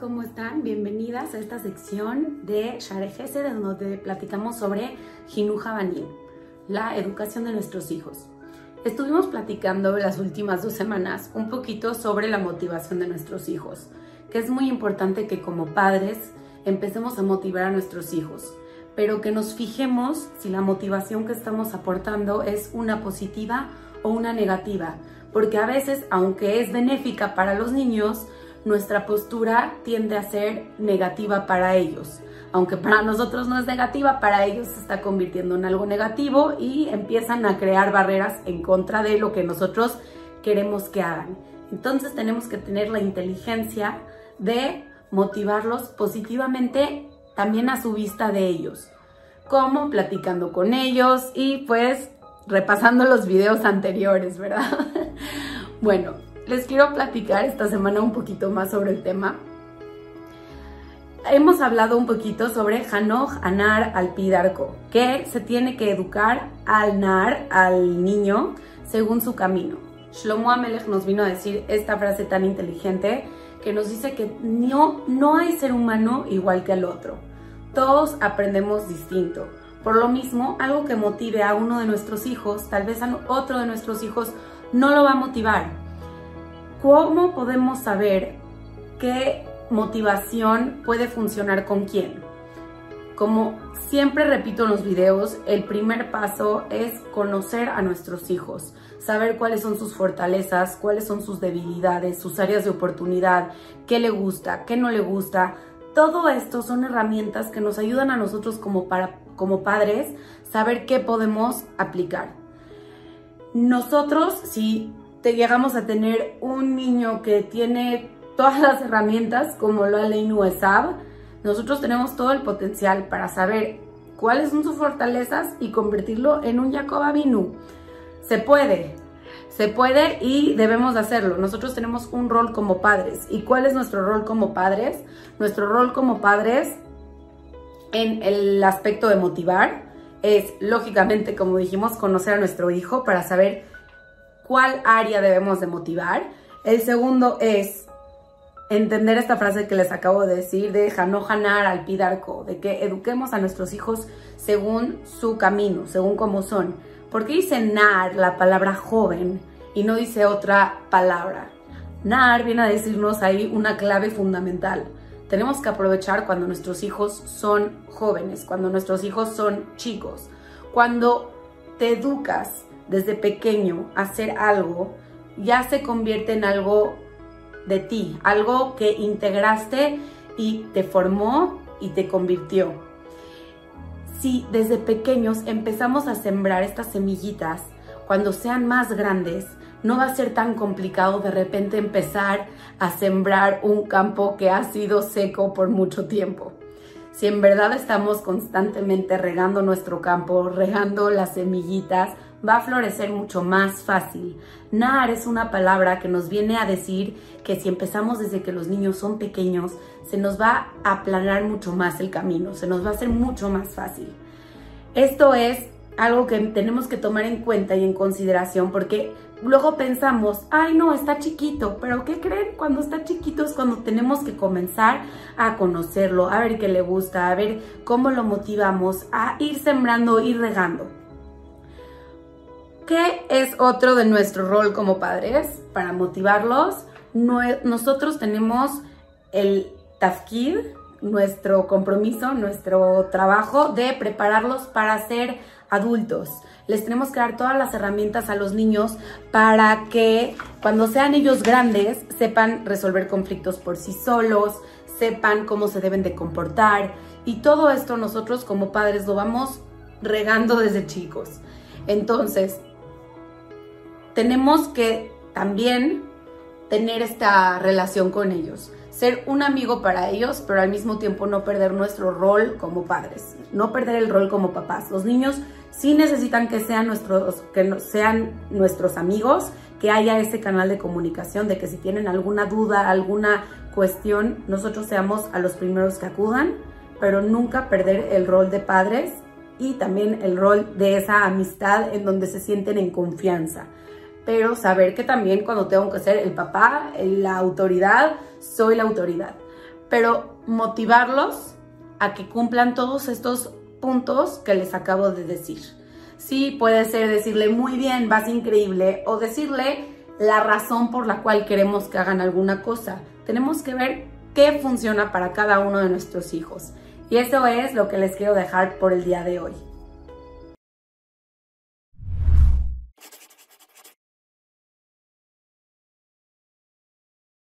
¿cómo están? Bienvenidas a esta sección de Share de donde platicamos sobre Jinuja Banim, la educación de nuestros hijos. Estuvimos platicando las últimas dos semanas un poquito sobre la motivación de nuestros hijos, que es muy importante que como padres empecemos a motivar a nuestros hijos, pero que nos fijemos si la motivación que estamos aportando es una positiva o una negativa, porque a veces, aunque es benéfica para los niños, nuestra postura tiende a ser negativa para ellos. Aunque para nosotros no es negativa, para ellos se está convirtiendo en algo negativo y empiezan a crear barreras en contra de lo que nosotros queremos que hagan. Entonces tenemos que tener la inteligencia de motivarlos positivamente también a su vista de ellos. Como platicando con ellos y pues repasando los videos anteriores, ¿verdad? bueno, les quiero platicar esta semana un poquito más sobre el tema. Hemos hablado un poquito sobre Hanoj Anar al Pidarco, que se tiene que educar al Nar, al niño, según su camino. Shlomo Amelech nos vino a decir esta frase tan inteligente que nos dice que no, no hay ser humano igual que al otro. Todos aprendemos distinto. Por lo mismo, algo que motive a uno de nuestros hijos, tal vez a otro de nuestros hijos no lo va a motivar ¿Cómo podemos saber qué motivación puede funcionar con quién? Como siempre repito en los videos, el primer paso es conocer a nuestros hijos, saber cuáles son sus fortalezas, cuáles son sus debilidades, sus áreas de oportunidad, qué le gusta, qué no le gusta. Todo esto son herramientas que nos ayudan a nosotros como, para, como padres saber qué podemos aplicar. Nosotros, si llegamos a tener un niño que tiene todas las herramientas como lo Aleinu Esab, nosotros tenemos todo el potencial para saber cuáles son sus fortalezas y convertirlo en un Jacob Abinu. Se puede, se puede y debemos hacerlo. Nosotros tenemos un rol como padres. ¿Y cuál es nuestro rol como padres? Nuestro rol como padres en el aspecto de motivar es, lógicamente, como dijimos, conocer a nuestro hijo para saber cuál área debemos de motivar. El segundo es entender esta frase que les acabo de decir de Hanohanar al Pidarco, de que eduquemos a nuestros hijos según su camino, según cómo son. ¿Por qué dice nar la palabra joven y no dice otra palabra? Nar viene a decirnos ahí una clave fundamental. Tenemos que aprovechar cuando nuestros hijos son jóvenes, cuando nuestros hijos son chicos, cuando te educas desde pequeño hacer algo, ya se convierte en algo de ti, algo que integraste y te formó y te convirtió. Si desde pequeños empezamos a sembrar estas semillitas, cuando sean más grandes, no va a ser tan complicado de repente empezar a sembrar un campo que ha sido seco por mucho tiempo. Si en verdad estamos constantemente regando nuestro campo, regando las semillitas, va a florecer mucho más fácil. Nar es una palabra que nos viene a decir que si empezamos desde que los niños son pequeños, se nos va a aplanar mucho más el camino, se nos va a hacer mucho más fácil. Esto es algo que tenemos que tomar en cuenta y en consideración porque luego pensamos, ay no, está chiquito, pero ¿qué creen? Cuando está chiquito es cuando tenemos que comenzar a conocerlo, a ver qué le gusta, a ver cómo lo motivamos, a ir sembrando, ir regando. ¿Qué es otro de nuestro rol como padres para motivarlos? nosotros tenemos el tafkid, nuestro compromiso, nuestro trabajo de prepararlos para ser adultos. Les tenemos que dar todas las herramientas a los niños para que cuando sean ellos grandes sepan resolver conflictos por sí solos, sepan cómo se deben de comportar y todo esto nosotros como padres lo vamos regando desde chicos. Entonces, tenemos que también tener esta relación con ellos, ser un amigo para ellos, pero al mismo tiempo no perder nuestro rol como padres, no perder el rol como papás. Los niños sí necesitan que sean nuestros, que sean nuestros amigos, que haya ese canal de comunicación, de que si tienen alguna duda, alguna cuestión, nosotros seamos a los primeros que acudan, pero nunca perder el rol de padres y también el rol de esa amistad en donde se sienten en confianza pero saber que también cuando tengo que ser el papá, la autoridad, soy la autoridad. pero motivarlos a que cumplan todos estos puntos que les acabo de decir. Sí, puede ser decirle muy bien, vas increíble, o decirle la razón por la cual queremos que hagan alguna cosa. Tenemos que ver qué funciona para cada uno de nuestros hijos. Y eso es lo que les quiero dejar por el día de hoy.